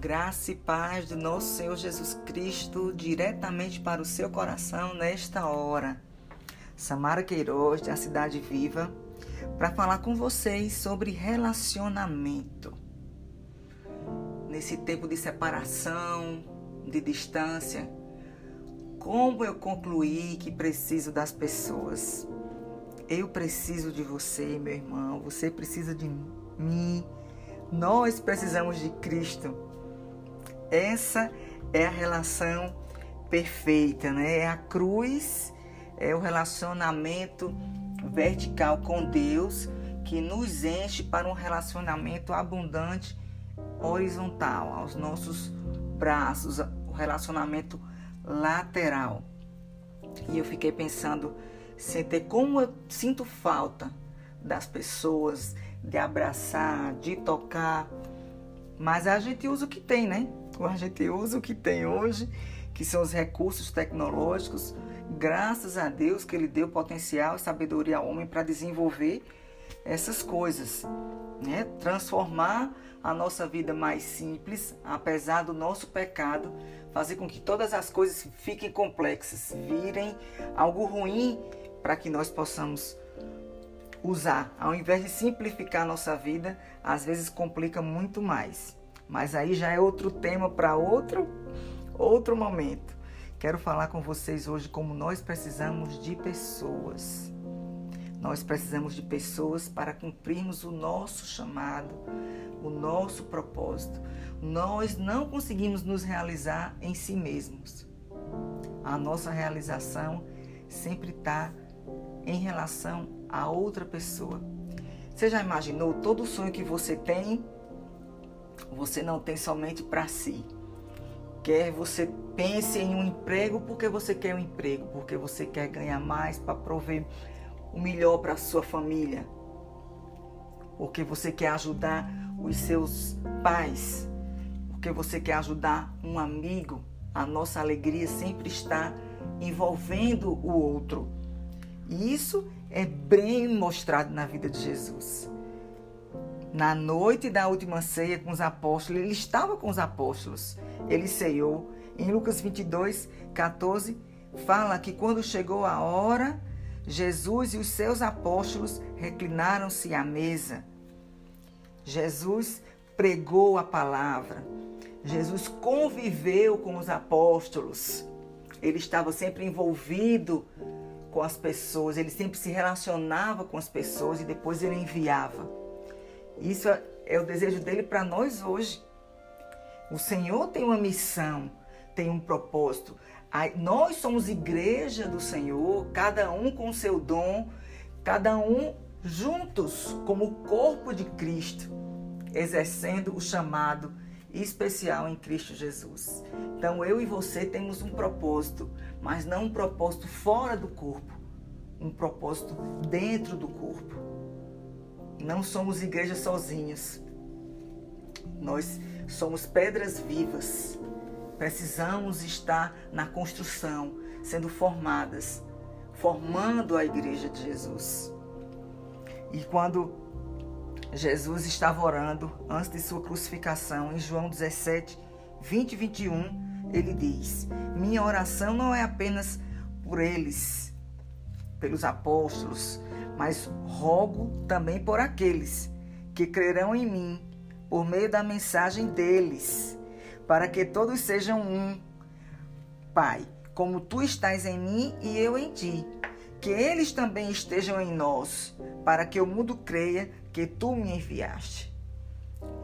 Graça e paz do nosso Senhor Jesus Cristo diretamente para o seu coração nesta hora. Samara Queiroz, da Cidade Viva, para falar com vocês sobre relacionamento. Nesse tempo de separação, de distância, como eu concluí que preciso das pessoas. Eu preciso de você, meu irmão, você precisa de mim. Nós precisamos de Cristo. Essa é a relação perfeita, né? É a cruz, é o relacionamento vertical com Deus que nos enche para um relacionamento abundante horizontal aos nossos braços, o relacionamento lateral. E eu fiquei pensando, ter como eu sinto falta das pessoas, de abraçar, de tocar, mas a gente usa o que tem, né? A gente usa o que tem hoje, que são os recursos tecnológicos. Graças a Deus que Ele deu potencial e sabedoria ao homem para desenvolver essas coisas, né? Transformar a nossa vida mais simples, apesar do nosso pecado, fazer com que todas as coisas fiquem complexas, virem algo ruim para que nós possamos usar. Ao invés de simplificar a nossa vida, às vezes complica muito mais. Mas aí já é outro tema para outro outro momento. Quero falar com vocês hoje como nós precisamos de pessoas. Nós precisamos de pessoas para cumprirmos o nosso chamado, o nosso propósito. Nós não conseguimos nos realizar em si mesmos. A nossa realização sempre está em relação a outra pessoa. Você já imaginou todo o sonho que você tem? Você não tem somente para si. Quer você pense em um emprego porque você quer um emprego, porque você quer ganhar mais para prover o melhor para sua família, porque você quer ajudar os seus pais, porque você quer ajudar um amigo. A nossa alegria sempre está envolvendo o outro. E isso é bem mostrado na vida de Jesus. Na noite da última ceia com os apóstolos, ele estava com os apóstolos. Ele ceiou. Em Lucas 22, 14, fala que quando chegou a hora, Jesus e os seus apóstolos reclinaram-se à mesa. Jesus pregou a palavra. Jesus conviveu com os apóstolos. Ele estava sempre envolvido com as pessoas, ele sempre se relacionava com as pessoas e depois ele enviava. Isso é o desejo dele para nós hoje. O Senhor tem uma missão, tem um propósito. Nós somos igreja do Senhor, cada um com seu dom, cada um juntos como corpo de Cristo, exercendo o chamado especial em Cristo Jesus. Então eu e você temos um propósito, mas não um propósito fora do corpo, um propósito dentro do corpo. Não somos igreja sozinhos. Nós somos pedras vivas. Precisamos estar na construção, sendo formadas, formando a igreja de Jesus. E quando Jesus estava orando antes de sua crucificação, em João 17, 20 e 21, ele diz: Minha oração não é apenas por eles, pelos apóstolos, mas rogo também por aqueles que crerão em mim por meio da mensagem deles, para que todos sejam um. Pai, como tu estás em mim e eu em ti, que eles também estejam em nós, para que o mundo creia que tu me enviaste.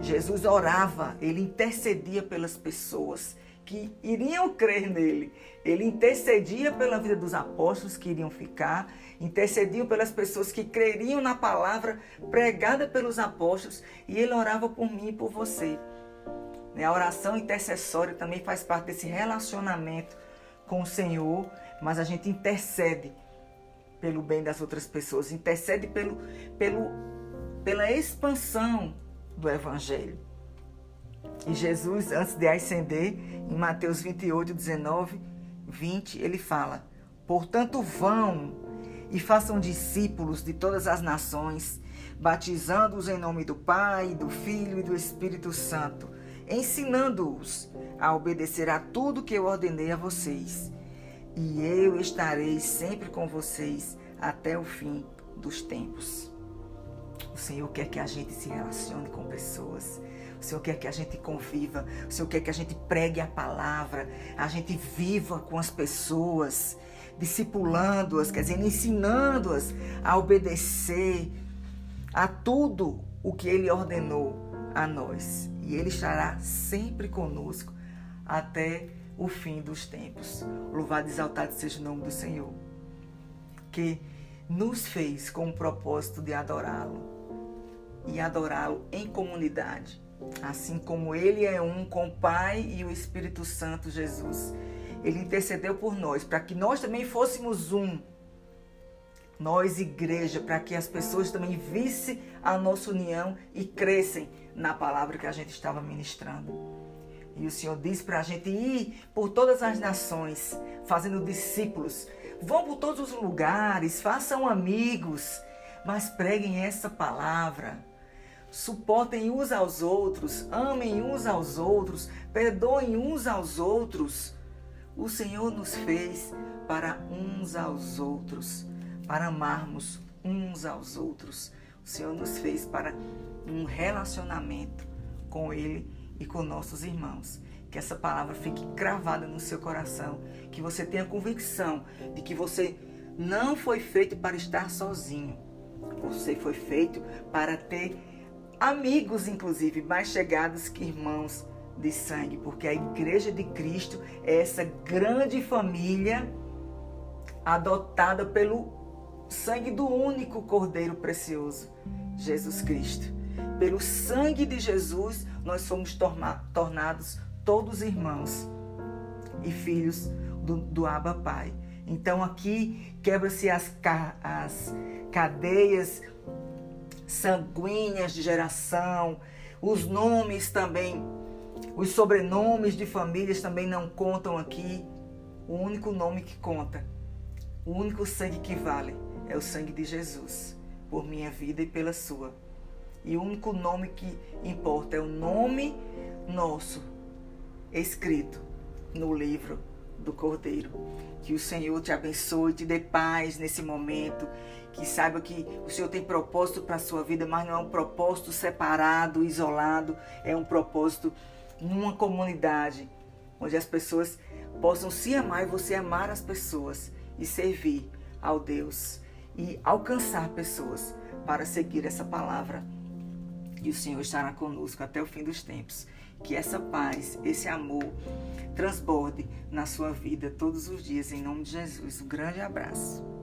Jesus orava, ele intercedia pelas pessoas que iriam crer nele. Ele intercedia pela vida dos apóstolos que iriam ficar, intercedia pelas pessoas que creriam na palavra pregada pelos apóstolos e ele orava por mim e por você. Né, a oração intercessória também faz parte desse relacionamento com o Senhor, mas a gente intercede pelo bem das outras pessoas, intercede pelo, pelo, pela expansão do Evangelho. E Jesus, antes de ascender, em Mateus 28, 19, 20, ele fala: Portanto, vão e façam discípulos de todas as nações, batizando-os em nome do Pai, do Filho e do Espírito Santo, ensinando-os a obedecer a tudo que eu ordenei a vocês. E eu estarei sempre com vocês até o fim dos tempos. O Senhor quer que a gente se relacione com pessoas. O Senhor quer que a gente conviva. O Senhor quer que a gente pregue a palavra. A gente viva com as pessoas, discipulando-as, quer dizer, ensinando-as a obedecer a tudo o que Ele ordenou a nós. E Ele estará sempre conosco até o fim dos tempos. Louvado e exaltado seja o nome do Senhor. Que nos fez com o propósito de adorá-lo e adorá-lo em comunidade, assim como ele é um com o Pai e o Espírito Santo Jesus. Ele intercedeu por nós para que nós também fôssemos um. Nós, igreja, para que as pessoas também vissem a nossa união e crescem na palavra que a gente estava ministrando. E o Senhor diz para a gente ir por todas as nações, fazendo discípulos, Vão por todos os lugares, façam amigos, mas preguem essa palavra. Suportem uns aos outros, amem uns aos outros, perdoem uns aos outros. O Senhor nos fez para uns aos outros, para amarmos uns aos outros. O Senhor nos fez para um relacionamento com Ele e com nossos irmãos que essa palavra fique cravada no seu coração, que você tenha convicção de que você não foi feito para estar sozinho. Você foi feito para ter amigos, inclusive, mais chegados que irmãos de sangue, porque a igreja de Cristo é essa grande família adotada pelo sangue do único Cordeiro precioso, Jesus Cristo. Pelo sangue de Jesus, nós somos tornados todos irmãos e filhos do, do Abba Pai. Então aqui quebra-se as, as cadeias sanguíneas de geração, os nomes também, os sobrenomes de famílias também não contam aqui. O único nome que conta, o único sangue que vale é o sangue de Jesus, por minha vida e pela sua. E o único nome que importa é o nome nosso escrito no livro do Cordeiro. Que o Senhor te abençoe, te dê paz nesse momento. Que saiba que o Senhor tem propósito para a sua vida, mas não é um propósito separado, isolado. É um propósito numa comunidade onde as pessoas possam se amar e você amar as pessoas e servir ao Deus e alcançar pessoas para seguir essa palavra. E o Senhor estará conosco até o fim dos tempos. Que essa paz, esse amor transborde na sua vida todos os dias, em nome de Jesus. Um grande abraço.